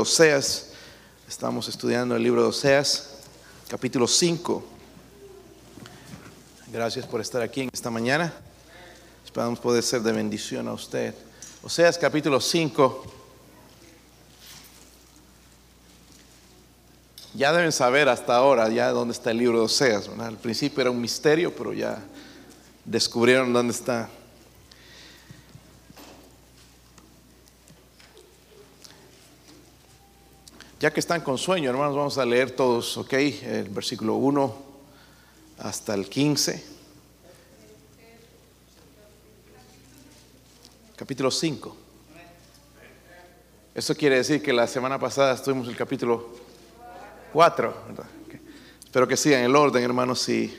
Oseas. Estamos estudiando el libro de Oseas, capítulo 5. Gracias por estar aquí en esta mañana. Esperamos poder ser de bendición a usted. Oseas, capítulo 5. Ya deben saber hasta ahora ya dónde está el libro de Oseas. Al principio era un misterio, pero ya descubrieron dónde está. Ya que están con sueño, hermanos, vamos a leer todos, ¿ok? El versículo 1 hasta el 15. Capítulo 5. Eso quiere decir que la semana pasada estuvimos en el capítulo 4. Espero que sigan el orden, hermanos. Si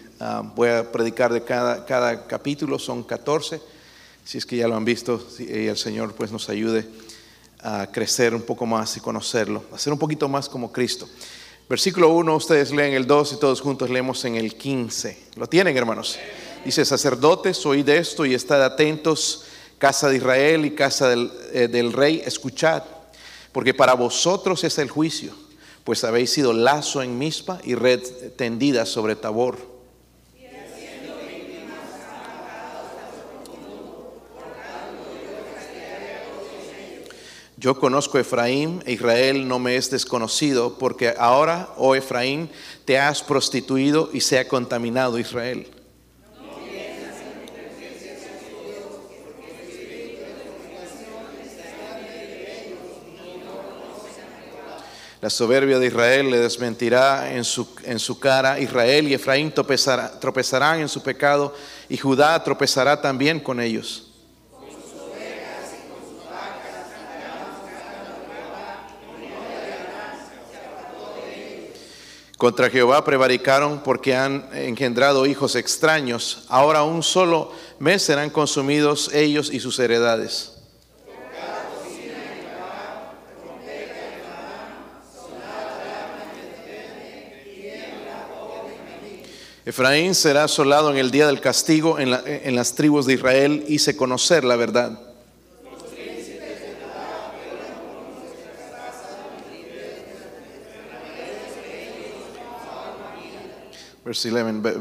voy a predicar de cada, cada capítulo, son 14. Si es que ya lo han visto, y el Señor pues nos ayude a crecer un poco más y conocerlo, a ser un poquito más como Cristo. Versículo 1, ustedes leen el 2 y todos juntos leemos en el 15. ¿Lo tienen, hermanos? Dice, sacerdotes, oíd esto y estad atentos, casa de Israel y casa del, eh, del rey, escuchad, porque para vosotros es el juicio, pues habéis sido lazo en mispa y red tendida sobre Tabor. Yo conozco a Efraín, e Israel no me es desconocido, porque ahora, oh Efraín, te has prostituido y se ha contaminado Israel. La soberbia de Israel le desmentirá en su, en su cara. Israel y Efraín tropezará, tropezarán en su pecado y Judá tropezará también con ellos. Contra Jehová prevaricaron porque han engendrado hijos extraños. Ahora un solo mes serán consumidos ellos y sus heredades. Efraín será asolado en el día del castigo en, la, en las tribus de Israel. Hice conocer la verdad.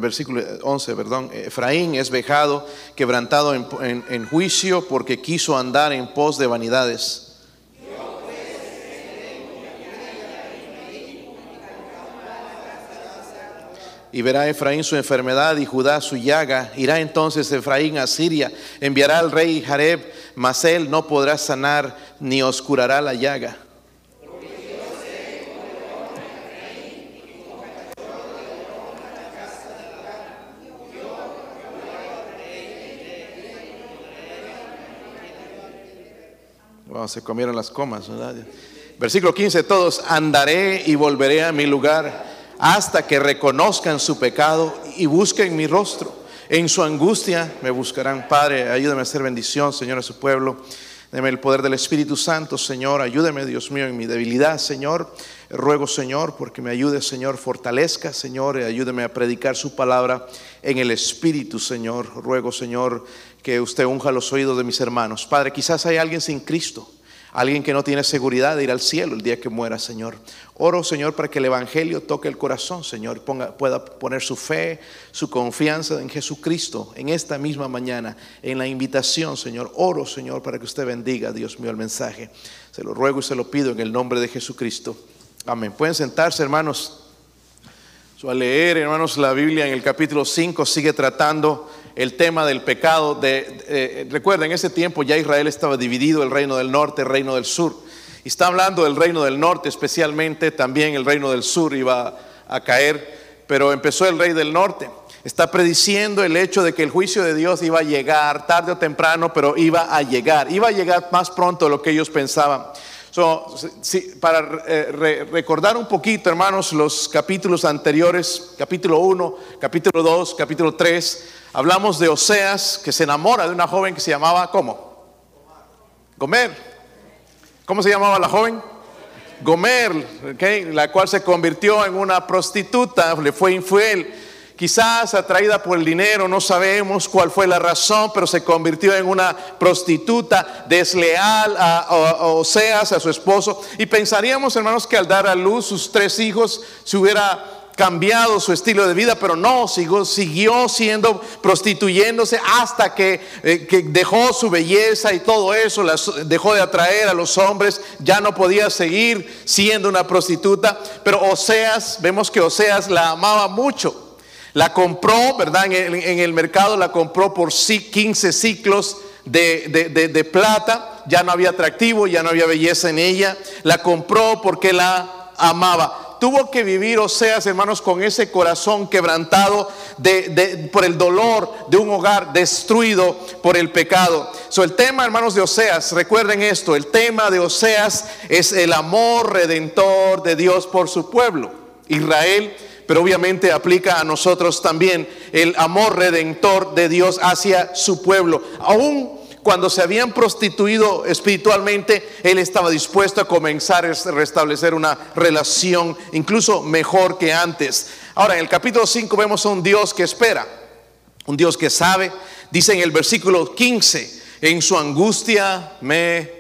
Versículo 11, perdón. Efraín es vejado, quebrantado en, en, en, juicio porque quiso andar en pos de vanidades. Y verá Efraín su enfermedad y Judá su llaga. Irá entonces Efraín a Siria, enviará al rey Jareb, mas él no podrá sanar ni oscurará la llaga. Se comieron las comas. ¿verdad? Versículo 15, todos andaré y volveré a mi lugar hasta que reconozcan su pecado y busquen mi rostro. En su angustia me buscarán. Padre, ayúdame a hacer bendición, Señor, a su pueblo. Deme el poder del Espíritu Santo, Señor. Ayúdeme, Dios mío, en mi debilidad, Señor. Ruego, Señor, porque me ayude, Señor, fortalezca, Señor, ayúdeme a predicar su palabra en el Espíritu, Señor. Ruego, Señor, que usted unja los oídos de mis hermanos. Padre, quizás hay alguien sin Cristo. Alguien que no tiene seguridad de ir al cielo el día que muera, Señor. Oro, Señor, para que el Evangelio toque el corazón, Señor, ponga, pueda poner su fe, su confianza en Jesucristo en esta misma mañana, en la invitación, Señor. Oro, Señor, para que usted bendiga, Dios mío, el mensaje. Se lo ruego y se lo pido en el nombre de Jesucristo. Amén. Pueden sentarse, hermanos. al leer, hermanos, la Biblia en el capítulo 5 sigue tratando el tema del pecado. De, recuerden, en ese tiempo ya Israel estaba dividido, el reino del norte, el reino del sur. Está hablando del reino del norte especialmente, también el reino del sur iba a caer, pero empezó el rey del norte. Está prediciendo el hecho de que el juicio de Dios iba a llegar tarde o temprano, pero iba a llegar. Iba a llegar más pronto de lo que ellos pensaban. para eh, recordar un poquito, hermanos, los capítulos anteriores, capítulo 1, capítulo 2, capítulo 3, Hablamos de Oseas que se enamora de una joven que se llamaba ¿cómo? Gomer. ¿Cómo se llamaba la joven? Gomer, la cual se convirtió en una prostituta, le fue infiel. quizás atraída por el dinero, no sabemos cuál fue la razón, pero se convirtió en una prostituta desleal a, a Oseas, a su esposo. Y pensaríamos, hermanos, que al dar a luz sus tres hijos se hubiera cambiado su estilo de vida, pero no, siguió, siguió siendo prostituyéndose hasta que, eh, que, dejó su belleza y todo eso, las, dejó de atraer a los hombres, ya no podía seguir siendo una prostituta, pero Oseas, vemos que Oseas la amaba mucho. La compró, ¿verdad? En el, en el mercado la compró por 15 ciclos de, plata, ya no había atractivo, ya no había belleza en ella, la compró porque la amaba tuvo que vivir Oseas, hermanos, con ese corazón quebrantado de, por el dolor de un hogar destruido por el pecado. So, el tema, hermanos, de Oseas, recuerden esto, el tema de Oseas es el amor redentor de Dios por su pueblo, Israel pero obviamente aplica a nosotros también el amor redentor de Dios hacia su pueblo. Aún cuando se habían prostituido espiritualmente, Él estaba dispuesto a comenzar a restablecer una relación incluso mejor que antes. Ahora, en el capítulo 5 vemos a un Dios que espera, un Dios que sabe. Dice en el versículo 15, en su angustia me...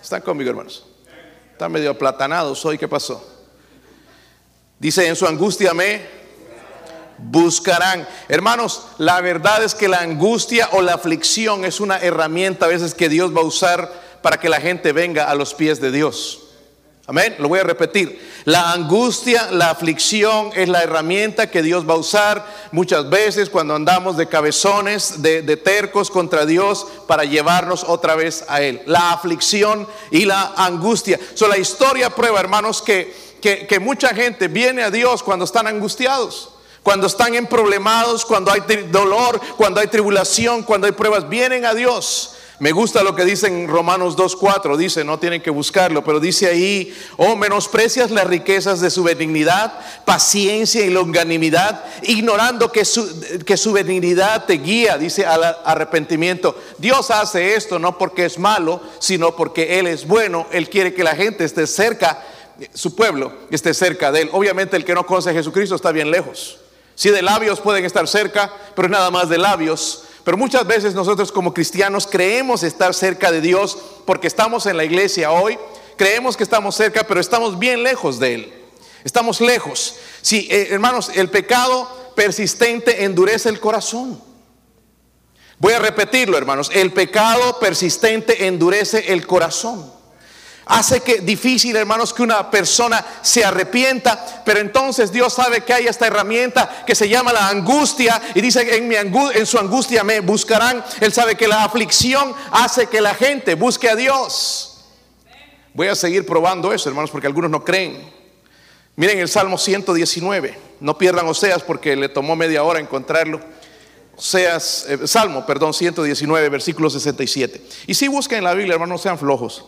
¿Están conmigo, hermanos? Están medio aplatanados hoy, ¿qué pasó? Dice, en su angustia me buscarán. Hermanos, la verdad es que la angustia o la aflicción es una herramienta a veces que Dios va a usar para que la gente venga a los pies de Dios. Amén, lo voy a repetir. La angustia, la aflicción es la herramienta que Dios va a usar muchas veces cuando andamos de cabezones, de, tercos contra Dios para llevarnos otra vez a Él. La aflicción y la angustia. So, la historia prueba, hermanos, que, que mucha gente viene a Dios cuando están angustiados. Cuando están en problemados, cuando hay dolor, cuando hay tribulación, cuando hay pruebas, vienen a Dios. Me gusta lo que dice en Romanos 2.4, dice, no tienen que buscarlo, pero dice ahí, oh, menosprecias las riquezas de su benignidad, paciencia y longanimidad, ignorando que su, que su benignidad te guía, dice al arrepentimiento. Dios hace esto no porque es malo, sino porque Él es bueno, Él quiere que la gente esté cerca, su pueblo esté cerca de Él. Obviamente el que no conoce a Jesucristo está bien lejos. Si de labios pueden estar cerca, pero es nada más de labios. Pero muchas veces nosotros como cristianos creemos estar cerca de Dios porque estamos en la iglesia hoy, creemos que estamos cerca, pero estamos bien lejos de Él. Estamos lejos. Si, eh, hermanos, el pecado persistente endurece el corazón. Voy a repetirlo, hermanos. El pecado persistente endurece el corazón hace que difícil, hermanos, que una persona se arrepienta, pero entonces Dios sabe que hay esta herramienta que se llama la angustia y dice en, en su angustia me buscarán. Él sabe que la aflicción hace que la gente busque a Dios. Voy a seguir probando eso, hermanos, porque algunos no creen. Miren el Salmo 119, no pierdan Oseas porque le tomó media hora encontrarlo. Oseas, eh, Salmo, perdón, 119, versículo 67. Y si buscan en la Biblia, hermanos, no sean flojos.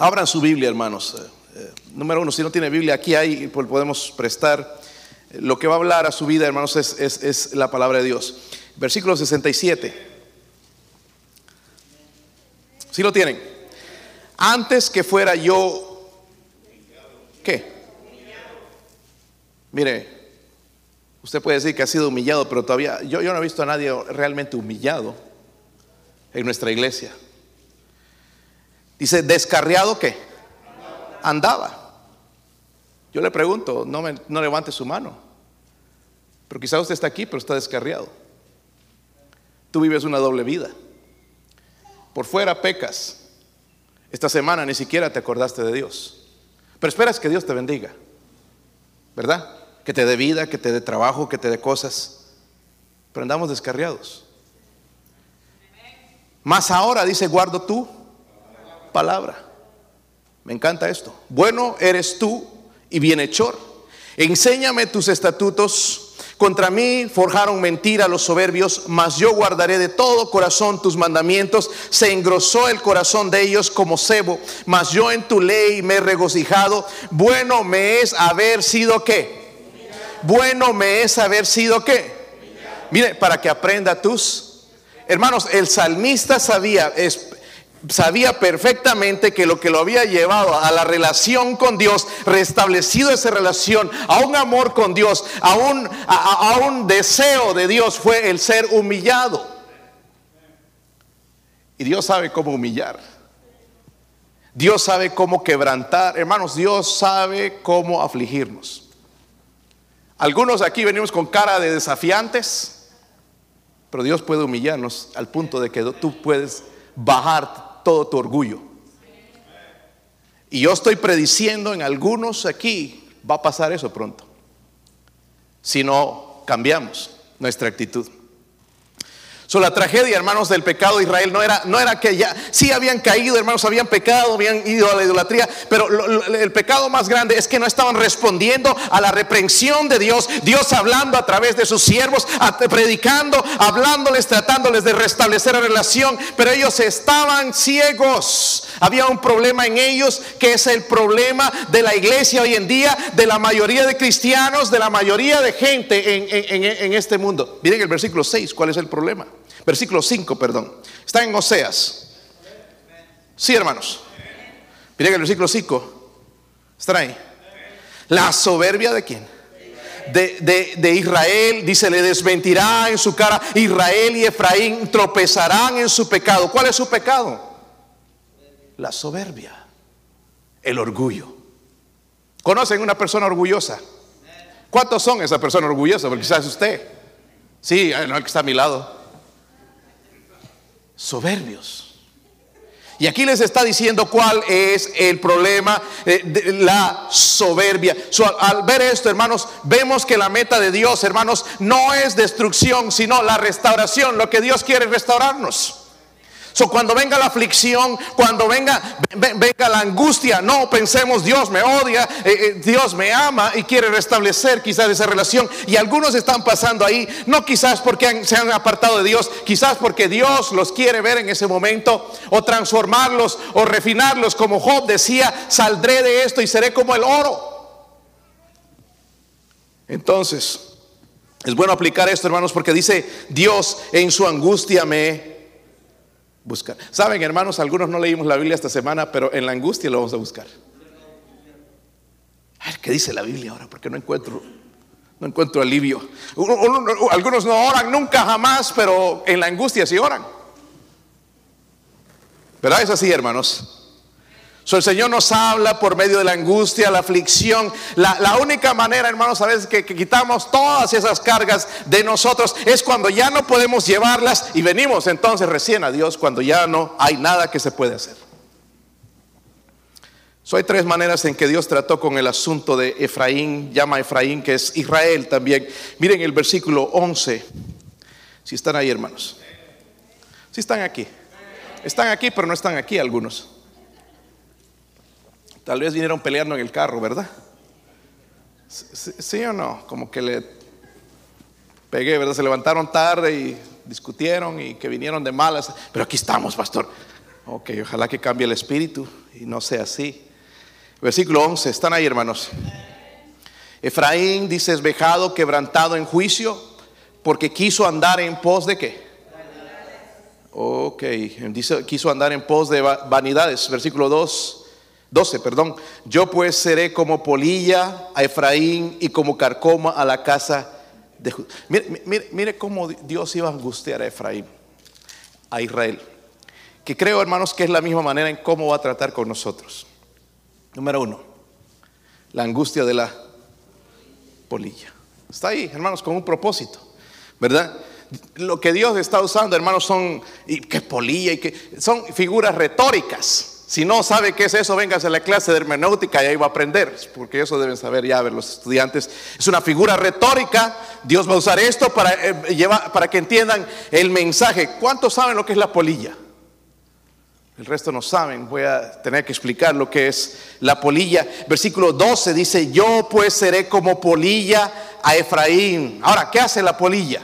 Abran su Biblia, hermanos. Eh, eh, número uno, si no tiene Biblia, aquí hay, pues podemos prestar. Lo que va a hablar a su vida, hermanos, es, la palabra de Dios. Versículo 67. Si lo tienen? Antes que fuera yo, ¿qué? Mire, usted puede decir que ha sido humillado, pero todavía yo no he visto a nadie realmente humillado en nuestra iglesia. Dice, descarriado qué? Andaba. Yo le pregunto, no, me, no levante su mano. Pero quizá usted está aquí, pero está descarriado. Tú vives una doble vida. Por fuera pecas. Esta semana ni siquiera te acordaste de Dios. Pero esperas que Dios te bendiga. ¿Verdad? Que te dé vida, que te dé trabajo, que te dé cosas. Pero andamos descarriados. Más ahora dice, guardo tú palabra. Me encanta esto. Bueno eres tú y bienhechor. Enséñame tus estatutos. Contra mí forjaron mentira los soberbios, mas yo guardaré de todo corazón tus mandamientos. Se engrosó el corazón de ellos como cebo, mas yo en tu ley me he regocijado. Bueno me es haber sido qué. Bueno me es haber sido qué. Mire, para que aprenda tus hermanos, el salmista sabía, es, sabía perfectamente que lo que lo había llevado a la relación con Dios, restablecido esa relación, a un amor con Dios, a un, a, un deseo de Dios, fue el ser humillado. Y Dios sabe cómo humillar. Dios sabe cómo quebrantar. Hermanos, Dios sabe cómo afligirnos. Algunos aquí venimos con cara de desafiantes, pero Dios puede humillarnos al punto de que tú puedes bajar todo tu orgullo. Y yo estoy prediciendo en algunos aquí, va a pasar eso pronto, si no cambiamos nuestra actitud. So, la tragedia, hermanos, del pecado de Israel no era, no era que ya, sí habían caído, hermanos, habían pecado, habían ido a la idolatría, pero el pecado más grande es que no estaban respondiendo a la reprensión de Dios, Dios hablando a través de sus siervos, predicando, hablándoles, tratándoles de restablecer la relación, pero ellos estaban ciegos. Había un problema en ellos que es el problema de la iglesia hoy en día, de la mayoría de cristianos, de la mayoría de gente en, en este mundo. Miren el versículo 6, ¿cuál es el problema? Versículo 5, perdón. Está en Oseas. Sí, hermanos. Miren el versículo 5. Está ahí. La soberbia de quién? De, de, Israel, dice, le desmentirá en su cara. Israel y Efraín tropezarán en su pecado. ¿Cuál es su pecado? La soberbia, el orgullo. ¿Conocen una persona orgullosa? ¿Cuántos son esa persona orgullosa? Porque quizás usted. Sí, no, el que está a mi lado soberbios. Y aquí les está diciendo cuál es el problema eh, de la soberbia. al ver esto, hermanos, vemos que la meta de Dios, hermanos, no es destrucción, sino la restauración. Lo que Dios quiere restaurarnos. So, cuando venga la aflicción, cuando venga, venga la angustia, no pensemos Dios me odia, eh, eh, Dios me ama y quiere restablecer quizás esa relación. Y algunos están pasando ahí, no quizás porque se han apartado de Dios, quizás porque Dios los quiere ver en ese momento o transformarlos o refinarlos, como Job decía, saldré de esto y seré como el oro. Entonces, es bueno aplicar esto, hermanos, porque dice Dios en su angustia me buscar. Saben, hermanos, algunos no leímos la Biblia esta semana, pero en la angustia lo vamos a buscar. A ver, ¿qué dice la Biblia ahora? Porque no encuentro, no encuentro alivio. Algunos no oran nunca jamás, pero en la angustia sí oran. ¿Verdad? Es así, hermanos el Señor nos habla por medio de la angustia, la aflicción. La, única manera, hermanos, a veces que, quitamos todas esas cargas de nosotros es cuando ya no podemos llevarlas y venimos entonces recién a Dios cuando ya no hay nada que se puede hacer. So, hay tres maneras en que Dios trató con el asunto de Efraín, llama a Efraín, que es Israel también. Miren el versículo 11. Si están ahí, hermanos. Si están aquí. Están aquí, pero no están aquí algunos. Tal vez vinieron peleando en el carro, ¿verdad? ¿Sí, o no? Como que le pegué, ¿verdad? Se levantaron tarde y discutieron y que vinieron de malas. Pero aquí estamos, pastor. Ok, ojalá que cambie el espíritu y no sea así. Versículo 11, están ahí, hermanos. Efraín dice, es vejado, quebrantado en juicio, porque quiso andar en pos de qué? Ok, dice, quiso andar en pos de vanidades. Versículo 2. 12, perdón. Yo pues seré como polilla a Efraín y como carcoma a la casa de Judá. Mire, mire, cómo Dios iba a angustiar a Efraín, a Israel. Que creo, hermanos, que es la misma manera en cómo va a tratar con nosotros. Número uno, la angustia de la polilla. Está ahí, hermanos, con un propósito, ¿verdad? Lo que Dios está usando, hermanos, son, y qué polilla, y que son figuras retóricas si no sabe qué es eso, véngase a la clase de hermenéutica y ahí va a aprender, porque eso deben saber ya ver los estudiantes. Es una figura retórica. Dios va a usar esto para, eh, para que entiendan el mensaje. ¿Cuántos saben lo que es la polilla? El resto no saben. Voy a tener que explicar lo que es la polilla. Versículo 12 dice, yo pues seré como polilla a Efraín. Ahora, ¿qué hace la polilla?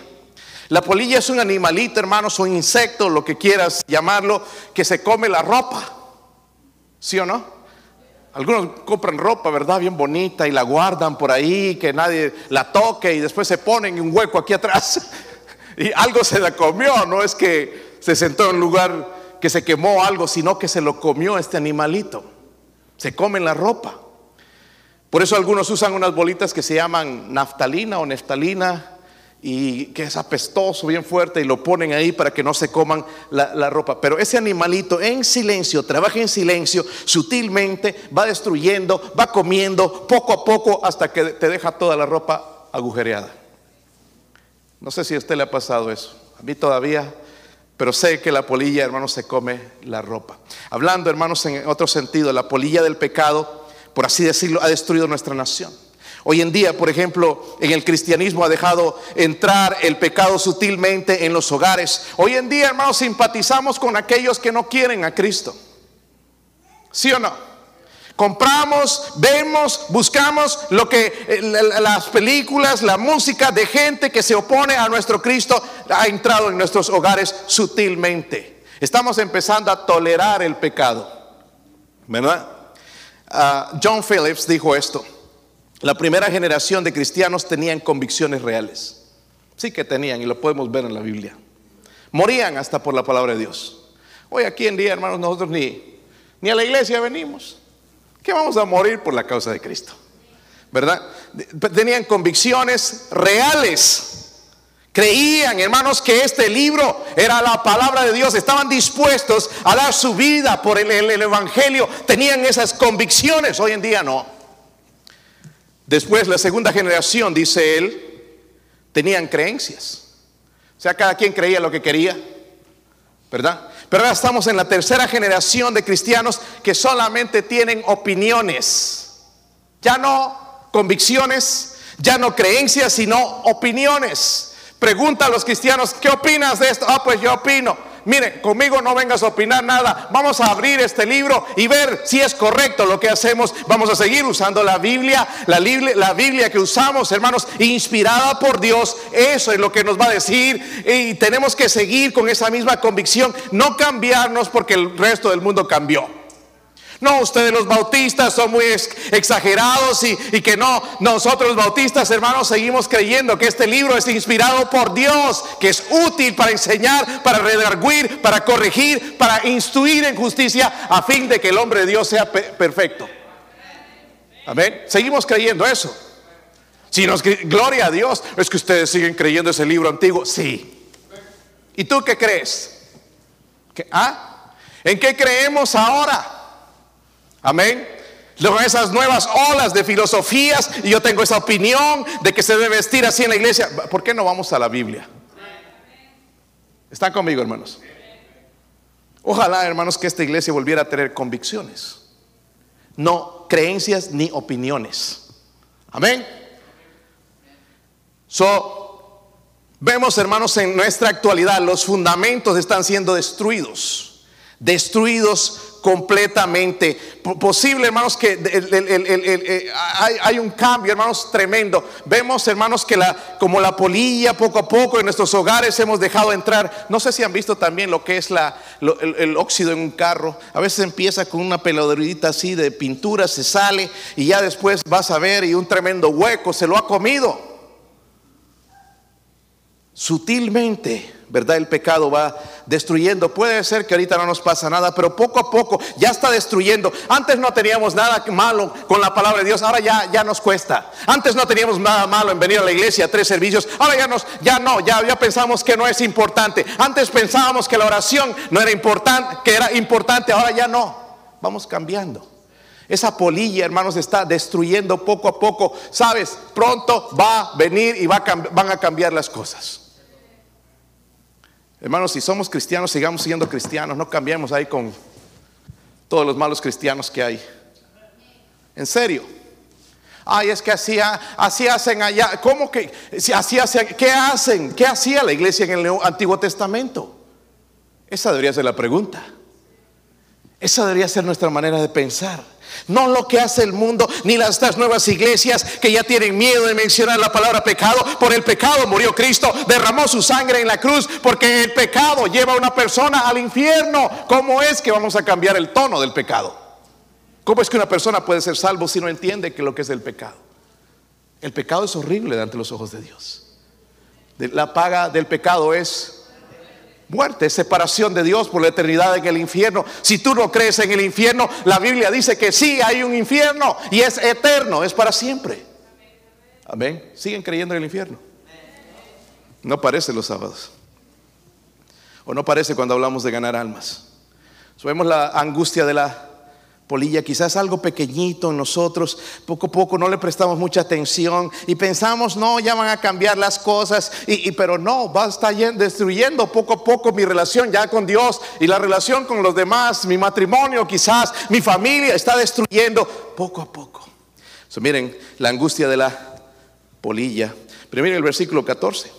La polilla es un animalito, hermanos, un insecto, lo que quieras llamarlo, que se come la ropa. ¿Sí o no? Algunos compran ropa, ¿verdad? Bien bonita y la guardan por ahí, que nadie la toque y después se ponen en un hueco aquí atrás y algo se la comió, no es que se sentó en un lugar que se quemó algo, sino que se lo comió este animalito. Se comen la ropa. Por eso algunos usan unas bolitas que se llaman naftalina o neftalina y que es apestoso, bien fuerte, y lo ponen ahí para que no se coman la, ropa. Pero ese animalito en silencio, trabaja en silencio, sutilmente, va destruyendo, va comiendo poco a poco hasta que te deja toda la ropa agujereada. No sé si a usted le ha pasado eso. A mí todavía, pero sé que la polilla, hermanos, se come la ropa. Hablando, hermanos, en otro sentido, la polilla del pecado, por así decirlo, ha destruido nuestra nación. Hoy en día, por ejemplo, en el cristianismo ha dejado entrar el pecado sutilmente en los hogares. Hoy en día, hermanos, simpatizamos con aquellos que no quieren a Cristo. ¿Sí o no? Compramos, vemos, buscamos lo que eh, las películas, la música de gente que se opone a nuestro Cristo ha entrado en nuestros hogares sutilmente. Estamos empezando a tolerar el pecado. ¿Verdad? Ah, John Phillips dijo esto. La primera generación de cristianos tenían convicciones reales. Sí que tenían y lo podemos ver en la Biblia. Morían hasta por la palabra de Dios. Hoy aquí en día, hermanos, nosotros ni, ni a la iglesia venimos. ¿Qué vamos a morir por la causa de Cristo? ¿Verdad? Tenían convicciones reales. Creían, hermanos, que este libro era la palabra de Dios. Estaban dispuestos a dar su vida por el Evangelio. Tenían esas convicciones. Hoy en día no. Después, la segunda generación, dice él, tenían creencias. O sea, cada quien creía lo que quería, ¿verdad? Pero ahora estamos en la tercera generación de cristianos que solamente tienen opiniones. Ya no convicciones, ya no creencias, sino opiniones. Pregunta a los cristianos, ¿qué opinas de esto? Ah, pues yo opino. Mire, conmigo no vengas a opinar nada. Vamos a abrir este libro y ver si es correcto lo que hacemos. Vamos a seguir usando la Biblia, la Biblia, la Biblia que usamos, hermanos, inspirada por Dios. Eso es lo que nos va a decir y tenemos que seguir con esa misma convicción, no cambiarnos porque el resto del mundo cambió. No, ustedes los bautistas son muy exagerados y, que no, nosotros los bautistas hermanos seguimos creyendo que este libro es inspirado por Dios, que es útil para enseñar, para redarguir, para corregir, para instruir en justicia, a fin de que el hombre de Dios sea perfecto. Amén. Seguimos creyendo eso. Si nos gloria a Dios, es que ustedes siguen creyendo ese libro antiguo. Sí. ¿Y tú qué crees? ¿Ah? ¿En qué creemos ahora? Amén. Luego esas nuevas olas de filosofías y yo tengo esa opinión de que se debe vestir así en la iglesia. ¿Por qué no vamos a la Biblia? ¿Están conmigo, hermanos? Ojalá, hermanos, que esta iglesia volviera a tener convicciones, no creencias ni opiniones. Amén. So, vemos, hermanos, en nuestra actualidad los fundamentos están siendo destruidos, destruidos completamente. Posible, hermanos, que eh, hay, un cambio, hermanos, tremendo. Vemos, hermanos, que la, como la polilla poco a poco en nuestros hogares hemos dejado entrar. No sé si han visto también lo que es la, el, óxido en un carro. A veces empieza con una peladorita así de pintura, se sale y ya después vas a ver y un tremendo hueco se lo ha comido. Sutilmente ¿verdad? El pecado va destruyendo. Puede ser que ahorita no nos pasa nada, pero poco a poco ya está destruyendo. Antes no teníamos nada malo con la palabra de Dios, ahora ya, ya nos cuesta. Antes no teníamos nada malo en venir a la iglesia, tres servicios, ahora ya nos, ya no, ya, ya pensamos que no es importante. Antes pensábamos que la oración no era importante, que era importante, ahora ya no. Vamos cambiando. Esa polilla, hermanos, está destruyendo poco a poco. Sabes, pronto va a venir y va van a cambiar las cosas. Hermanos, si somos cristianos, sigamos siendo cristianos, no cambiemos ahí con todos los malos cristianos que hay. En serio. Ay, es que así, así hacen allá. ¿Cómo que así hacen? ¿Qué hacen? ¿Qué hacía la iglesia en el Antiguo Testamento? Esa debería ser la pregunta. Esa debería ser nuestra manera de pensar. No lo que hace el mundo, ni las nuevas iglesias que ya tienen miedo de mencionar la palabra pecado. Por el pecado murió Cristo, derramó su sangre en la cruz, porque el pecado lleva a una persona al infierno. ¿Cómo es que vamos a cambiar el tono del pecado? ¿Cómo es que una persona puede ser salvo si no entiende que lo que es el pecado? El pecado es horrible ante los ojos de Dios. La paga del pecado es Muerte, separación de Dios por la eternidad en el infierno. Si tú no crees en el infierno, la Biblia dice que sí hay un infierno y es eterno, es para siempre. Amén. ¿Siguen creyendo en el infierno? No parece los sábados. O no parece cuando hablamos de ganar almas. Sabemos la angustia de la polilla, quizás algo pequeñito en nosotros, poco a poco no le prestamos mucha atención y pensamos, no, ya van a cambiar las cosas, y, pero no, va a estar destruyendo poco a poco mi relación ya con Dios y la relación con los demás, mi matrimonio quizás, mi familia está destruyendo poco a poco. miren, la angustia de la polilla. Primero el versículo 14.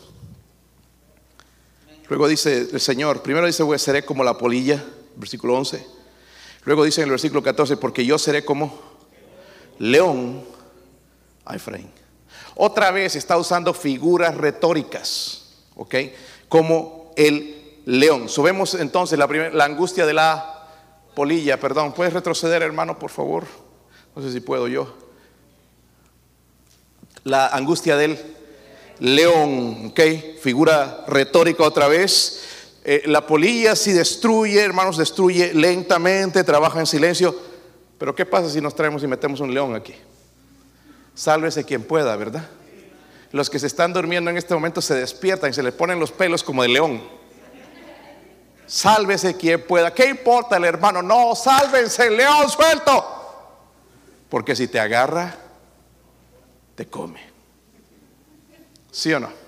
Luego dice el Señor, primero dice, seré como la polilla, versículo 11. Luego dice en el versículo 14, porque yo seré como león a Efraín. Otra vez está usando figuras retóricas, ¿ok? Como el león. Subemos entonces la, la angustia de la polilla, perdón. ¿Puedes retroceder, hermano, por favor? No sé si puedo yo. La angustia del león, ¿ok? Figura retórica otra vez. Eh, la polilla si destruye, hermanos, destruye lentamente, trabaja en silencio. Pero ¿qué pasa si nos traemos y metemos un león aquí? Sálvese quien pueda, ¿verdad? Los que se están durmiendo en este momento se despiertan y se les ponen los pelos como de león. Sálvese quien pueda. ¿Qué importa el hermano? No, sálvense, león suelto. Porque si te agarra, te come. ¿Sí o no?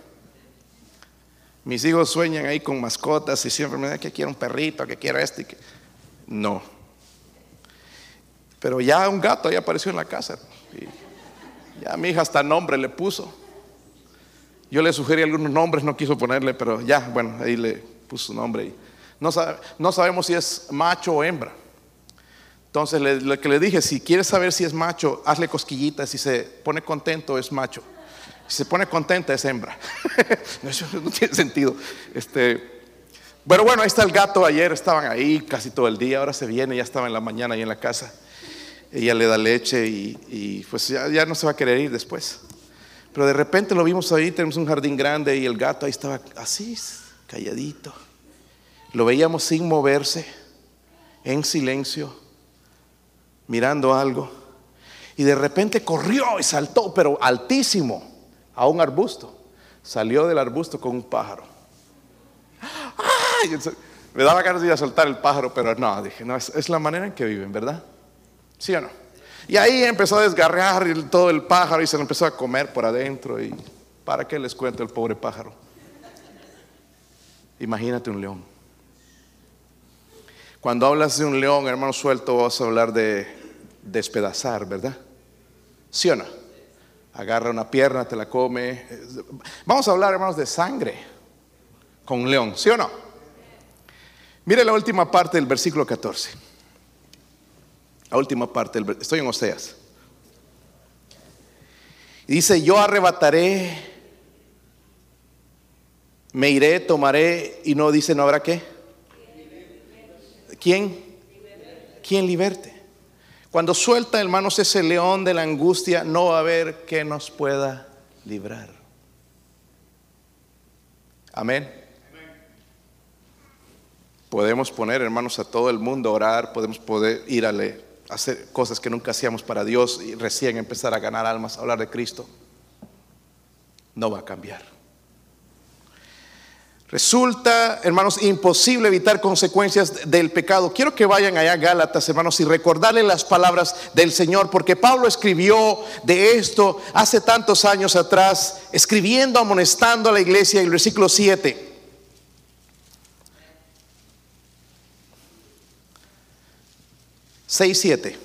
Mis hijos sueñan ahí con mascotas y siempre me dicen que quiero un perrito, que quiero este. No. Pero ya un gato ya apareció en la casa. ya mi hija hasta nombre le puso. Yo le sugerí algunos nombres, no quiso ponerle, pero ya, bueno, ahí le puso su nombre. No, no sabemos si es macho o hembra. Entonces, lo que le dije, si quieres saber si es macho, hazle cosquillitas. Si se pone contento, es macho se pone contenta es hembra. no tiene sentido. Este, pero bueno, ahí está el gato. Ayer estaban ahí casi todo el día. Ahora se viene, ya estaba en la mañana ahí en la casa. Ella le da leche y, pues ya, no se va a querer ir después. Pero de repente lo vimos ahí, tenemos un jardín grande y el gato ahí estaba así, calladito. Lo veíamos sin moverse, en silencio, mirando algo. Y de repente corrió y saltó, pero altísimo a un arbusto. Salió del arbusto con un pájaro. Me daba ganas de ir a soltar el pájaro, pero no, dije, no, es, la manera en que viven, ¿verdad? ¿Sí o no? Y ahí empezó a desgarrar todo el pájaro y se lo empezó a comer por adentro. ¿Y para qué les cuento el pobre pájaro? Imagínate un león. Cuando hablas de un león, hermano suelto, vas a hablar de despedazar, ¿verdad? ¿Sí o no? Agarra una pierna, te la come. Vamos a hablar, hermanos, de sangre con un león, ¿sí o no? Mire la última parte del versículo 14. La última parte, del, estoy en Oseas. Dice, yo arrebataré, me iré, tomaré, y no dice, no habrá qué. ¿Quién? ¿Quién liberte? Cuando suelta, hermanos, ese león de la angustia, no va a haber que nos pueda librar. Amén. Podemos poner, hermanos, a todo el mundo a orar, podemos poder ir a hacer cosas que nunca hacíamos para Dios y recién empezar a ganar almas, a hablar de Cristo. No va a cambiar. Resulta, hermanos, imposible evitar consecuencias del pecado. Quiero que vayan allá a Gálatas, hermanos, y recordarle las palabras del Señor, porque Pablo escribió de esto hace tantos años atrás, escribiendo, amonestando a la iglesia en el versículo 7. Seis, siete.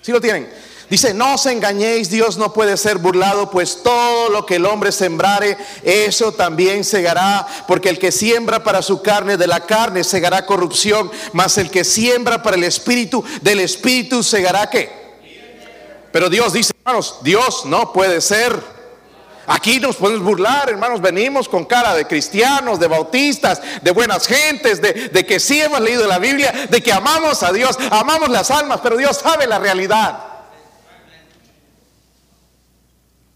¿Sí lo tienen? Dice, no os engañéis, Dios no puede ser burlado, pues todo lo que el hombre sembrare, eso también segará, porque el que siembra para su carne, de la carne segará corrupción, mas el que siembra para el espíritu, del espíritu segará qué. Pero Dios dice, hermanos, Dios no puede ser Aquí nos podemos burlar, hermanos, venimos con cara de cristianos, de bautistas, de buenas gentes, de, de, que sí hemos leído la Biblia, de que amamos a Dios, amamos las almas, pero Dios sabe la realidad.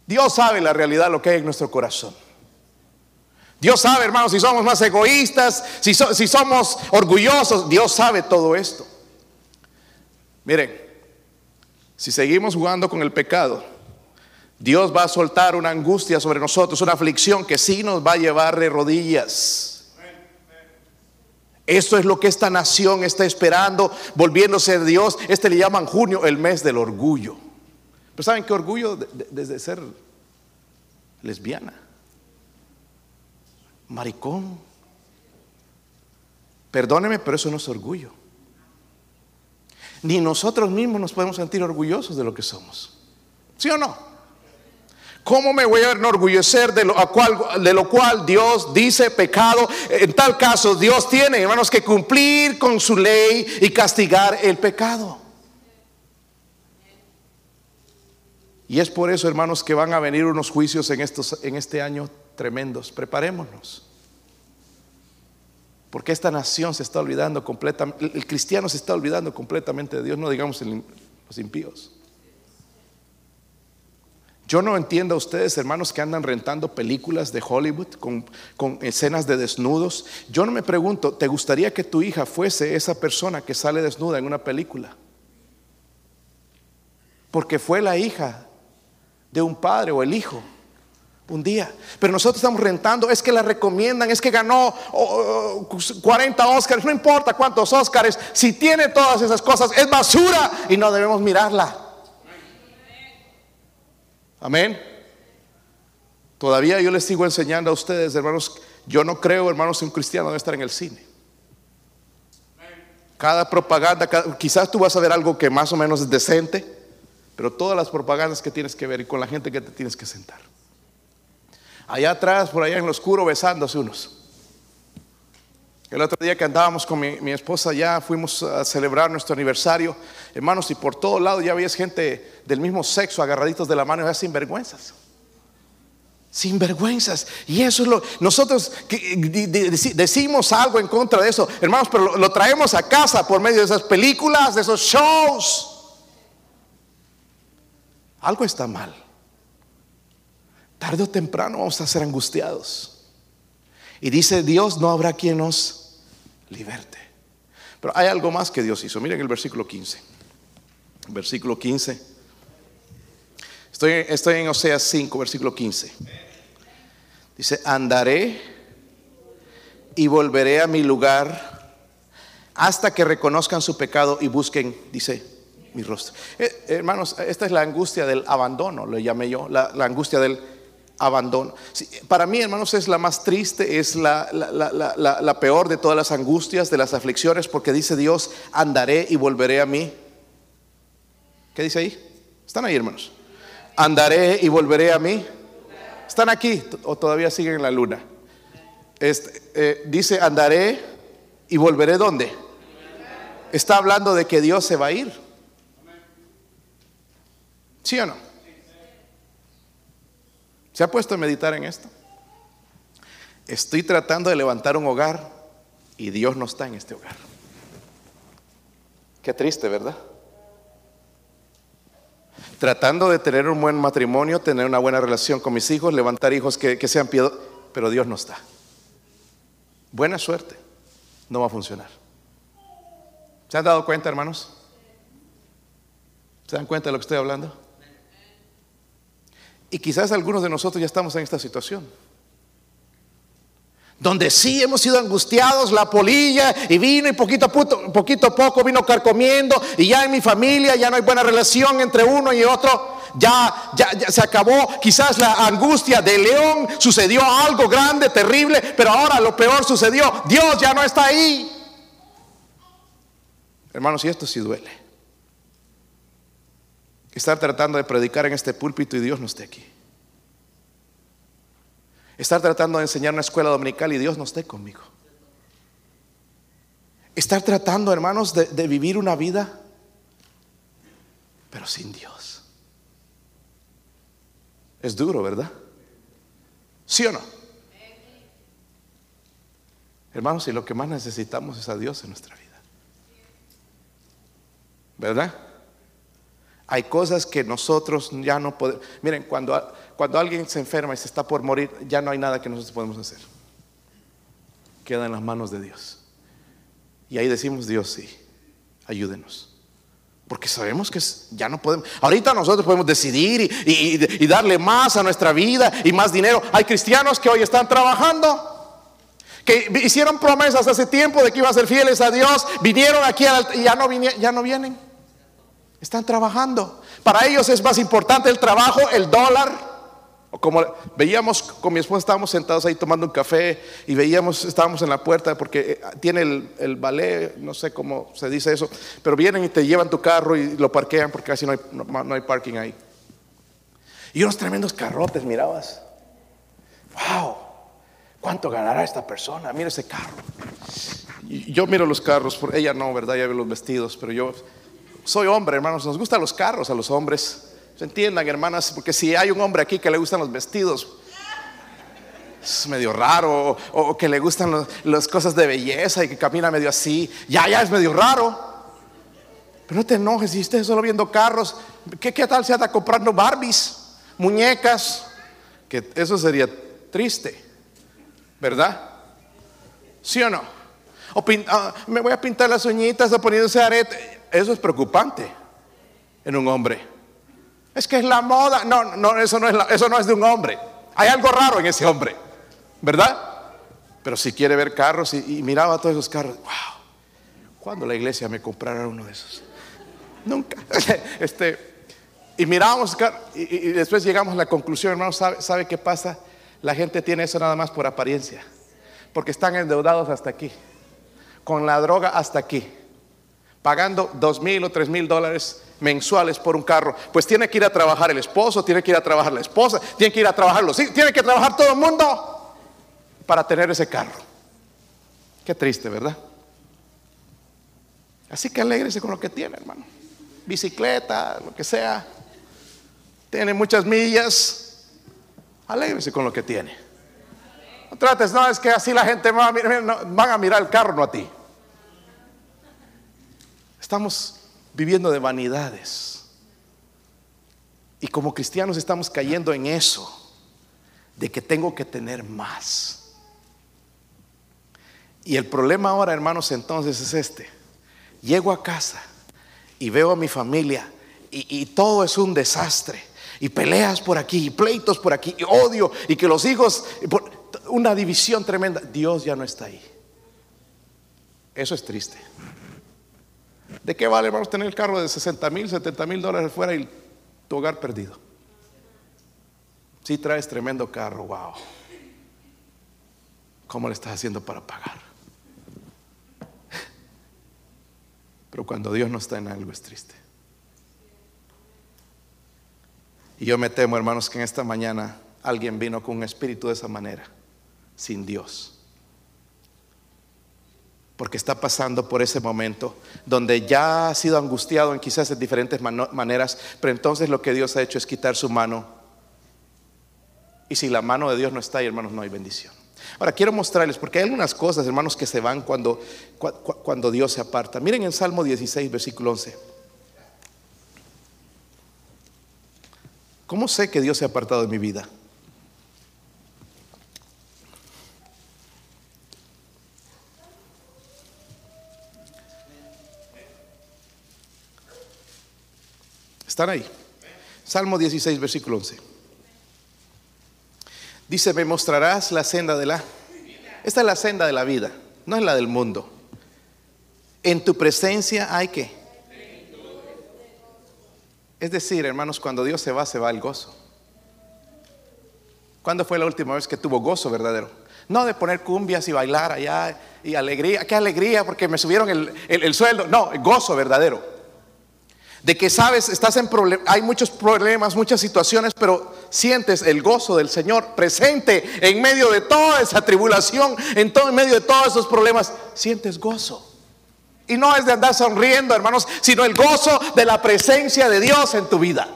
Dios sabe la realidad, lo que hay en nuestro corazón. Dios sabe, hermanos, si somos más egoístas, si, si somos orgullosos, Dios sabe todo esto. Miren, si seguimos jugando con el pecado, Dios va a soltar una angustia sobre nosotros, una aflicción que sí nos va a llevar de rodillas. Esto es lo que esta nación está esperando, volviéndose de Dios. Este le llaman junio el mes del orgullo. Pero ¿saben qué orgullo? Desde ser lesbiana, maricón. Perdóneme, pero eso no es orgullo. Ni nosotros mismos nos podemos sentir orgullosos de lo que somos. ¿Sí o no? ¿Cómo me voy a enorgullecer de lo, cual, de lo cual Dios dice pecado? En tal caso, Dios tiene, hermanos, que cumplir con su ley y castigar el pecado. Y es por eso, hermanos, que van a venir unos juicios en, estos, en este año tremendos. Preparémonos. Porque esta nación se está olvidando completamente, el cristiano se está olvidando completamente de Dios, no digamos los impíos. Yo no entiendo a ustedes, hermanos, que andan rentando películas de Hollywood con, escenas de desnudos. Yo no me pregunto, ¿te gustaría que tu hija fuese esa persona que sale desnuda en una película? Porque fue la hija de un padre o el hijo un día. Pero nosotros estamos rentando, es que la recomiendan, es que ganó 40 Oscars, no importa cuántos Oscars, si tiene todas esas cosas, es basura y no debemos mirarla. Amén. Todavía yo les sigo enseñando a ustedes, hermanos, yo no creo, hermanos, que un cristiano debe estar en el cine. Cada propaganda, quizás tú vas a ver algo que más o menos es decente, pero todas las propagandas que tienes que ver y con la gente que te tienes que sentar. Allá atrás, por allá en lo oscuro, besándose unos. El otro día que andábamos con mi, esposa ya fuimos a celebrar nuestro aniversario, hermanos, y por todo lado ya veías gente del mismo sexo agarraditos de la mano, ya sin vergüenzas. Sin vergüenzas. Y eso es lo. Nosotros decimos algo en contra de eso, hermanos, pero lo traemos a casa por medio de esas películas, de esos shows. Algo está mal. Tarde o temprano vamos a ser angustiados. Y dice Dios, no habrá quien nos liberte. Pero hay algo más que Dios hizo. Miren el versículo 15. Versículo 15. Estoy, estoy en Oseas 5, versículo 15. Dice, andaré y volveré a mi lugar hasta que reconozcan su pecado y busquen, dice, mi rostro. Eh, hermanos, esta es la angustia del abandono, lo llamé yo, la angustia del abandono. para mí, hermanos, es la más triste, es la, la, peor de todas las angustias, de las aflicciones, porque dice Dios, andaré y volveré a mí. ¿Qué dice ahí? ¿Están ahí, hermanos? Andaré y volveré a mí. ¿Están aquí o todavía siguen en la luna? Este, eh, dice, andaré y volveré dónde? Está hablando de que Dios se va a ir. ¿Sí o no? ¿Se ha puesto a meditar en esto? Estoy tratando de levantar un hogar y Dios no está en este hogar. Qué triste, ¿verdad? Tratando de tener un buen matrimonio, tener una buena relación con mis hijos, levantar hijos que, que sean piedosos, pero Dios no está. Buena suerte, no va a funcionar. ¿Se han dado cuenta, hermanos? ¿Se dan cuenta de lo que estoy hablando? Y quizás algunos de nosotros ya estamos en esta situación. Donde sí hemos sido angustiados, la polilla, y vino y poquito a poquito poco vino carcomiendo, y ya en mi familia ya no hay buena relación entre uno y otro. Ya, ya, ya se acabó quizás la angustia de león, sucedió algo grande, terrible, pero ahora lo peor sucedió. Dios ya no está ahí. Hermanos, y esto sí duele estar tratando de predicar en este púlpito y Dios no esté aquí. Estar tratando de enseñar una escuela dominical y Dios no esté conmigo. Estar tratando, hermanos, de, de vivir una vida, pero sin Dios. Es duro, ¿verdad? ¿Sí o no? Hermanos, y lo que más necesitamos es a Dios en nuestra vida. ¿Verdad? Hay cosas que nosotros ya no podemos. Miren, cuando, cuando alguien se enferma y se está por morir, ya no hay nada que nosotros podemos hacer. queda en las manos de Dios. Y ahí decimos, Dios sí, ayúdenos. Porque sabemos que ya no podemos. Ahorita nosotros podemos decidir y, darle más a nuestra vida y más dinero. Hay cristianos que hoy están trabajando que hicieron promesas hace tiempo de que iban a ser fieles a Dios, vinieron aquí y ya no, ya no vienen. Están trabajando. Para ellos es más importante el trabajo, el dólar, como veíamos con mi esposa, estábamos sentados ahí tomando un café y veíamos, estábamos en la puerta porque eh, tiene el, ballet, no sé cómo se dice eso, pero vienen y te llevan tu carro y lo parquean porque casi no hay, no, hay parking ahí. Y unos tremendos carrotes, mirabas. ¡Wow! ¿Cuánto ganará esta persona? Mira ese carro. Yo miro los carros, ella no, ¿verdad? Ya ve los vestidos, pero yo soy hombre, hermanos, nos gustan los carros a los hombres. Se entiendan, hermanas, porque si hay un hombre aquí que le gustan los vestidos, es medio raro, o, que le gustan las cosas de belleza y que camina medio así, ya, ya es medio raro. Pero no te enojes si estés solo viendo carros. ¿Qué, qué tal si anda comprando Barbies, muñecas? Que eso sería triste, ¿verdad? ¿Sí o no? O ah, me voy a pintar las uñitas o poniéndose arete. Eso es preocupante en un hombre. Es que es la moda. No, no, eso no es, eso no es de un hombre. Hay algo raro en ese hombre, ¿verdad? Pero si quiere ver carros y, miraba todos esos carros, wow, ¿cuándo la iglesia me comprará uno de esos? Nunca. Este, y mirábamos y, y, después llegamos a la conclusión, hermano, ¿sabe, ¿sabe qué pasa? La gente tiene eso nada más por apariencia, porque están endeudados hasta aquí, con la droga hasta aquí, pagando dos mil o tres mil dólares mensuales por un carro, pues tiene que ir a trabajar el esposo, tiene que ir a trabajar la esposa, tiene que ir a trabajar los hijos, tiene que trabajar todo el mundo para tener ese carro. Qué triste, ¿verdad? Así que alégrese con lo que tiene, hermano. Bicicleta, lo que sea. Tiene muchas millas. Alégrese con lo que tiene. No trates, no, es que así la gente va a mirar, a mirar el carro, no a ti. Estamos viviendo de vanidades. Y como cristianos estamos cayendo en eso, de que tengo que tener más. Y el problema ahora, hermanos, entonces es este. Llego a casa y veo a mi familia y, todo es un desastre. Y peleas por aquí, y pleitos por aquí, y odio, y que los hijos, una división tremenda. Dios ya no está ahí. Eso es triste. ¿De qué vale, hermanos, tener el carro de 60 mil, 70 mil dólares fuera y tu hogar perdido? Si traes tremendo carro, wow. ¿Cómo le estás haciendo para pagar? Pero cuando Dios no está en algo es triste. Y yo me temo, hermanos, que en esta mañana alguien vino con un espíritu de esa manera, sin Dios porque está pasando por ese momento donde ya ha sido angustiado en quizás de diferentes maneras, pero entonces lo que Dios ha hecho es quitar su mano. Y si la mano de Dios no está ahí, hermanos, no hay bendición. Ahora quiero mostrarles, porque hay algunas cosas, hermanos, que se van cuando, cuando Dios se aparta. Miren en Salmo 16, versículo 11. ¿Cómo sé que Dios se ha apartado de mi vida? ¿Están ahí? Salmo 16, versículo 11. Dice, me mostrarás la senda de la... Esta es la senda de la vida, no es la del mundo. En tu presencia hay que... Es decir, hermanos, cuando Dios se va, se va el gozo. ¿Cuándo fue la última vez que tuvo gozo verdadero? No de poner cumbias y bailar allá y alegría. ¿Qué alegría? Porque me subieron el, el sueldo. No, gozo verdadero de que sabes, estás en problemas, hay muchos problemas, muchas situaciones, pero sientes el gozo del Señor presente en medio de toda esa tribulación, en todo en medio de todos esos problemas, sientes gozo. Y no es de andar sonriendo, hermanos, sino el gozo de la presencia de Dios en tu vida.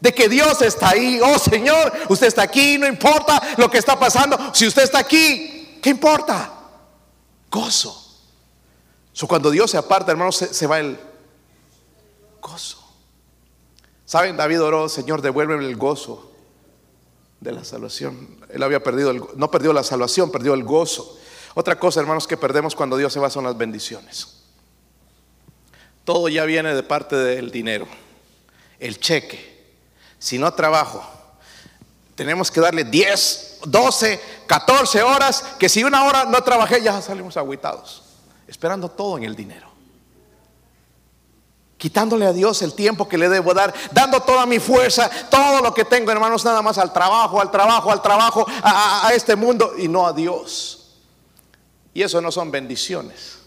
De que Dios está ahí. Oh Señor, usted está aquí, no importa lo que está pasando. Si usted está aquí, ¿qué importa? Gozo. cuando Dios se aparta, hermanos, se va el, gozo. ¿Saben? David oró, Señor, devuélveme el gozo de la salvación. Él había perdido, el, no perdió la salvación, perdió el gozo. Otra cosa, hermanos, que perdemos cuando Dios se va son las bendiciones. Todo ya viene de parte del dinero, el cheque. Si no trabajo, tenemos que darle 10, 12, 14 horas, que si una hora no trabajé ya salimos aguitados, esperando todo en el dinero. Quitándole a Dios el tiempo que le debo dar, dando toda mi fuerza, todo lo que tengo, hermanos, nada más al trabajo, al trabajo, al trabajo, a, este mundo y no a Dios. Y eso no son bendiciones.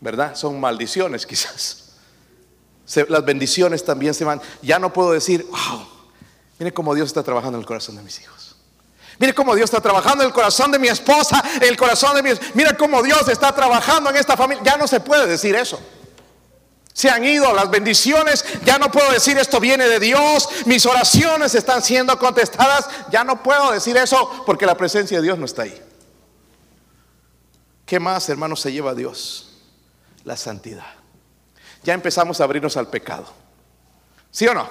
¿verdad? Son maldiciones quizás. las bendiciones también se van. Ya no puedo decir, wow, mire cómo Dios está trabajando en el corazón de mis hijos. Mire cómo Dios está trabajando en el corazón de mi esposa, en el corazón de mi... Mira cómo Dios está trabajando en esta familia. Ya no se puede decir eso. Se han ido las bendiciones. Ya no puedo decir esto viene de Dios. Mis oraciones están siendo contestadas. Ya no puedo decir eso porque la presencia de Dios no está ahí. ¿Qué más, hermanos, se lleva a Dios? la santidad. Ya empezamos a abrirnos al pecado. ¿Sí o no?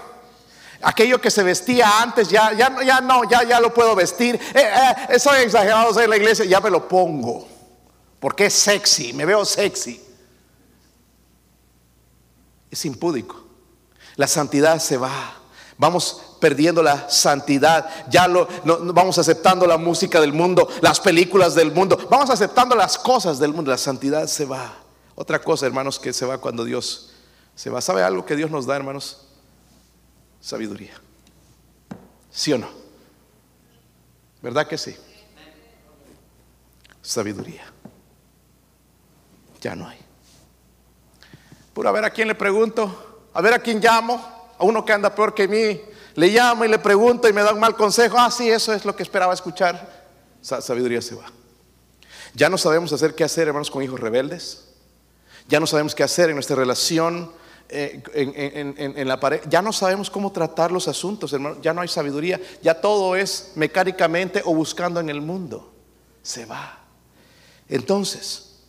Aquello que se vestía antes, ya, ya, ya no, ya, ya lo puedo vestir. Eh, eh, soy exagerado, soy la iglesia, ya me lo pongo. Porque es sexy, me veo sexy. Es impúdico. La santidad se va. Vamos perdiendo la santidad. Ya lo vamos aceptando la música del mundo, las películas del mundo. Vamos aceptando las cosas del mundo. La santidad se va. Otra cosa, hermanos, que se va cuando Dios se va. ¿Sabe algo que Dios nos da, hermanos? Sabiduría. ¿Sí o no? ¿Verdad que sí? Sabiduría. Ya no hay. A ver a quién le pregunto, a ver a quién llamo, a uno que anda peor que mí, le llamo y le pregunto y me da un mal consejo. Ah, sí, eso es lo que esperaba escuchar. Sabiduría se va. Ya no sabemos hacer qué hacer, hermanos, con hijos rebeldes. Ya no sabemos qué hacer en nuestra relación eh, en, la pared. Ya no sabemos cómo tratar los asuntos, hermano. Ya no hay sabiduría. Ya todo es mecánicamente o buscando en el mundo. Se va. Entonces,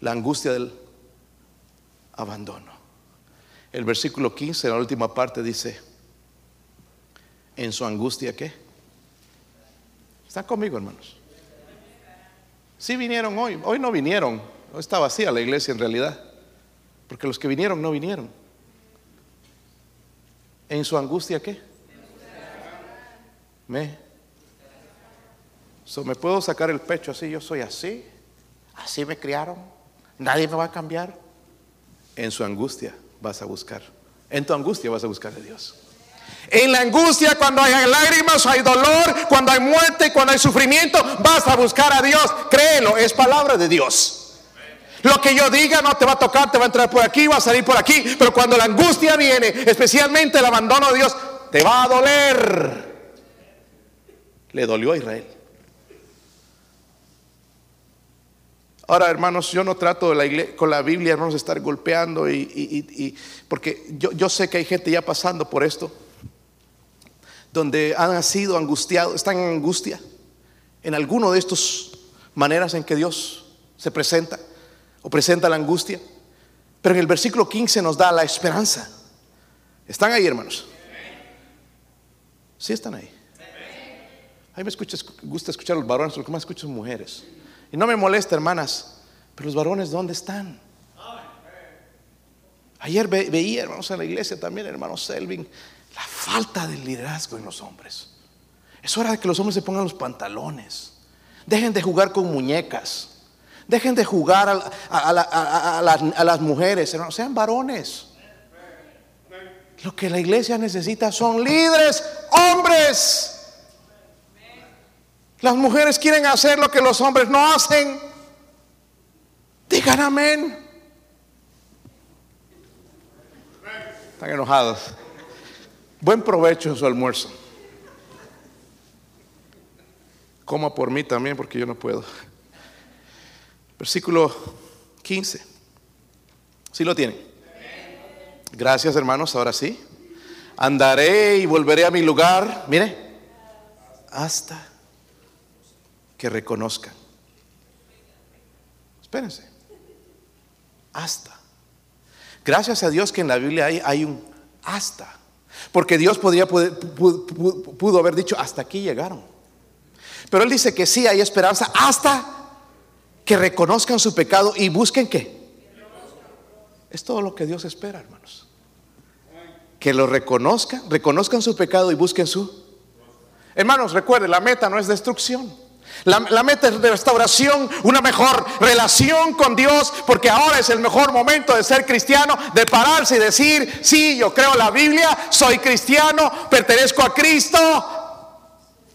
la angustia del abandono. El versículo 15, la última parte, dice, en su angustia, ¿qué? ¿Están conmigo, hermanos? Sí vinieron hoy, hoy no vinieron, no está vacía la iglesia en realidad, porque los que vinieron no vinieron. ¿En su angustia qué? Me. So, ¿Me puedo sacar el pecho así? Yo soy así. Así me criaron. Nadie me va a cambiar. En su angustia vas a buscar. En tu angustia vas a buscar a Dios. En la angustia, cuando hay lágrimas, hay dolor, cuando hay muerte, cuando hay sufrimiento, vas a buscar a Dios. Créelo, es palabra de Dios. Lo que yo diga no te va a tocar, te va a entrar por aquí, va a salir por aquí. Pero cuando la angustia viene, especialmente el abandono de Dios, te va a doler. Le dolió a Israel. Ahora, hermanos, yo no trato con la Biblia, hermanos, de estar golpeando y, porque yo, sé que hay gente ya pasando por esto, donde han sido angustiados, están en angustia en alguno de estas maneras en que Dios se presenta o presenta la angustia. Pero en el versículo 15 nos da la esperanza. ¿Están ahí, hermanos? Sí están ahí. A mí me gusta escuchar a los varones, lo que más escucho son mujeres. Y no me molesta, hermanas, pero los varones, ¿dónde están? Ayer veía, hermanos, en la iglesia también, hermano Selvin, la falta de liderazgo en los hombres. Es hora de que los hombres se pongan los pantalones. Dejen de jugar con muñecas. Dejen de jugar a, las, mujeres, sean varones. Lo que la iglesia necesita son líderes, hombres. Las mujeres quieren hacer lo que los hombres no hacen. Digan amén. Están enojados. Buen provecho en su almuerzo. Coma por mí también porque yo no puedo. Versículo 15. ¿Sí lo tienen? Gracias hermanos, ahora sí. Andaré y volveré a mi lugar, mire, hasta que reconozcan. Espérense. Hasta. Gracias a Dios que en la Biblia hay, un hasta. Porque Dios podría, pudo haber dicho, hasta aquí llegaron. Pero él dice que sí hay esperanza hasta que reconozcan su pecado y busquen qué. Es todo lo que Dios espera, hermanos. Que lo reconozcan, reconozcan su pecado y busquen su. Hermanos, recuerden, la meta no es destrucción. La, meta es de restauración, una mejor relación con Dios, porque ahora es el mejor momento de ser cristiano, de pararse y decir, sí, yo creo la Biblia, soy cristiano, pertenezco a Cristo,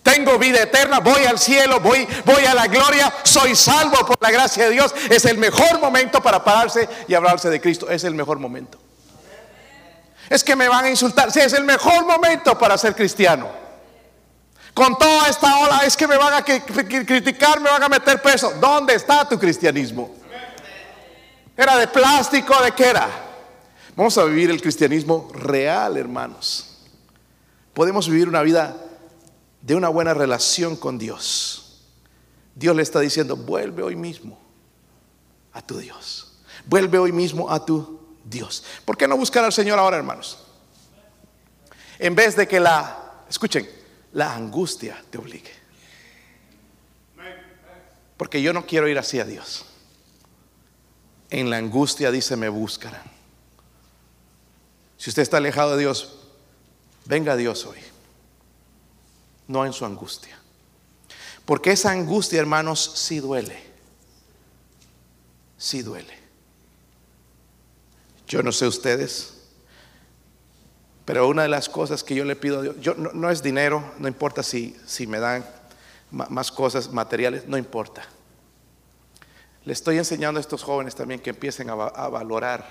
tengo vida eterna, voy al cielo, voy, voy a la gloria, soy salvo por la gracia de Dios. Es el mejor momento para pararse y hablarse de Cristo, es el mejor momento. Es que me van a insultar, sí, es el mejor momento para ser cristiano con toda esta ola, es que me van a criticar, me van a meter preso. ¿Dónde está tu cristianismo? ¿Era de plástico? ¿De qué era? Vamos a vivir el cristianismo real, hermanos. Podemos vivir una vida de una buena relación con Dios. Dios le está diciendo, vuelve hoy mismo a tu Dios. Vuelve hoy mismo a tu Dios. ¿Por qué no buscar al Señor ahora, hermanos? En vez de que la, escuchen, la angustia te obligue. Porque yo no quiero ir así a Dios. En la angustia dice, me buscarán. Si usted está alejado de Dios, venga a Dios hoy. No en su angustia. Porque esa angustia, hermanos, sí duele. Sí duele. Yo no sé ustedes, pero una de las cosas que yo le pido a Dios, yo, no, es dinero, no importa si, si me dan más cosas materiales, no importa. Le estoy enseñando a estos jóvenes también que empiecen a, a valorar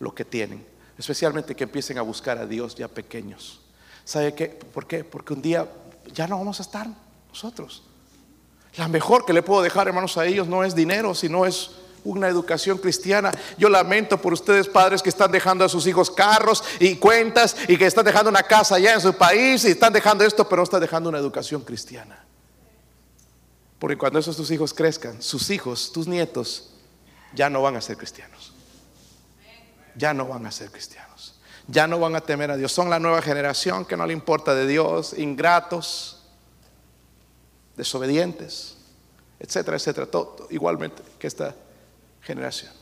lo que tienen, especialmente que empiecen a buscar a Dios ya pequeños. ¿Sabe qué? ¿Por qué? Porque un día ya no vamos a estar nosotros. La mejor que le puedo dejar, hermanos, a ellos no es dinero, sino es una educación cristiana. Yo lamento por ustedes padres que están dejando a sus hijos carros y cuentas y que están dejando una casa allá en su país y están dejando esto, pero no están dejando una educación cristiana. Porque cuando esos tus hijos crezcan, sus hijos, tus nietos, ya no van a ser cristianos. Ya no van a ser cristianos. Ya no van a temer a Dios. Son la nueva generación que no le importa de Dios, ingratos, desobedientes, etcétera, etcétera. Todo, igualmente que esta generación.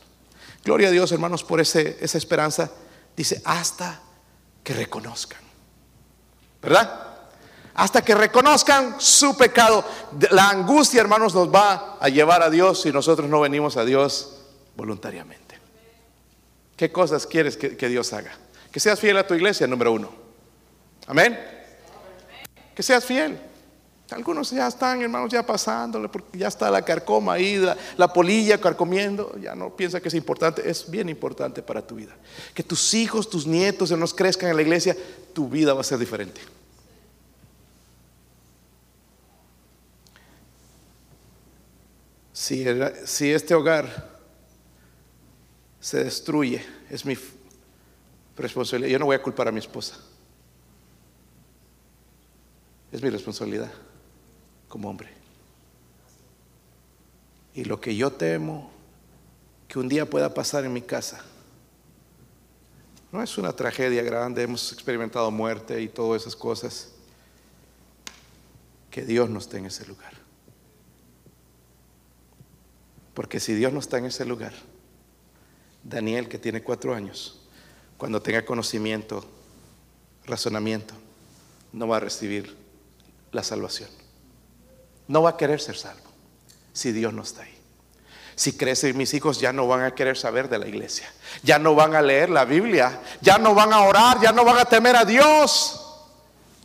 Gloria a Dios, hermanos, por ese, esa esperanza. Dice, hasta que reconozcan. ¿Verdad? Hasta que reconozcan su pecado. La angustia, hermanos, nos va a llevar a Dios si nosotros no venimos a Dios voluntariamente. ¿Qué cosas quieres que, que Dios haga? Que seas fiel a tu iglesia, número uno. Amén. Que seas fiel. Algunos ya están, hermanos, ya pasándole, porque ya está la carcoma ahí, la, polilla carcomiendo, ya no piensa que es importante, es bien importante para tu vida. Que tus hijos, tus nietos, se nos crezcan en la iglesia, tu vida va a ser diferente. Si este hogar se destruye, es mi responsabilidad. Yo no voy a culpar a mi esposa. Es mi responsabilidad como hombre. Y lo que yo temo que un día pueda pasar en mi casa, no es una tragedia grande, hemos experimentado muerte y todas esas cosas, que Dios no esté en ese lugar. Porque si Dios no está en ese lugar, Daniel, que tiene cuatro años, cuando tenga conocimiento, razonamiento, no va a recibir la salvación no va a querer ser salvo si Dios no está ahí. Si crecen mis hijos ya no van a querer saber de la iglesia, ya no van a leer la Biblia, ya no van a orar, ya no van a temer a Dios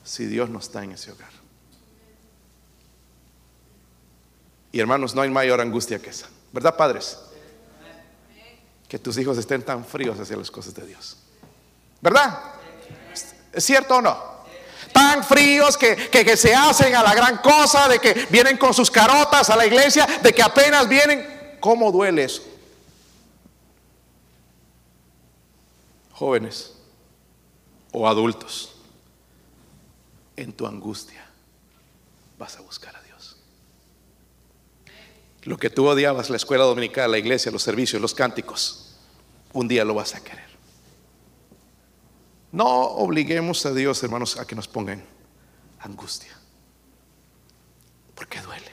si Dios no está en ese hogar. Y hermanos, no hay mayor angustia que esa, ¿verdad padres? Que tus hijos estén tan fríos hacia las cosas de Dios. ¿Verdad? ¿Es cierto o no? Tan fríos que, se hacen a la gran cosa, de que vienen con sus carotas a la iglesia, de que apenas vienen. ¿Cómo duele eso? Jóvenes o adultos, en tu angustia vas a buscar a Dios. Lo que tú odiabas, la escuela dominical, la iglesia, los servicios, los cánticos, un día lo vas a querer. No obliguemos a Dios, hermanos, a que nos pongan angustia. Porque duele.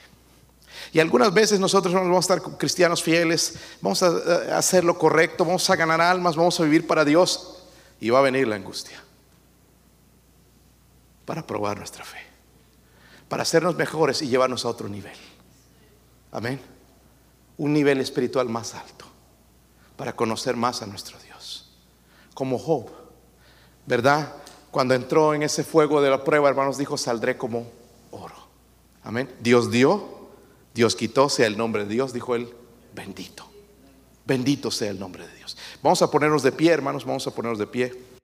Y algunas veces nosotros no vamos a estar cristianos fieles, vamos a hacer lo correcto, vamos a ganar almas, vamos a vivir para Dios y va a venir la angustia para probar nuestra fe, para hacernos mejores y llevarnos a otro nivel. Amén. Un nivel espiritual más alto, para conocer más a nuestro Dios. Como Job, ¿verdad? Cuando entró en ese fuego de la prueba, hermanos, dijo, saldré como oro. Amén. Dios dio, Dios quitó, sea el nombre de Dios, dijo él, bendito. Bendito sea el nombre de Dios. Vamos a ponernos de pie, hermanos, vamos a ponernos de pie.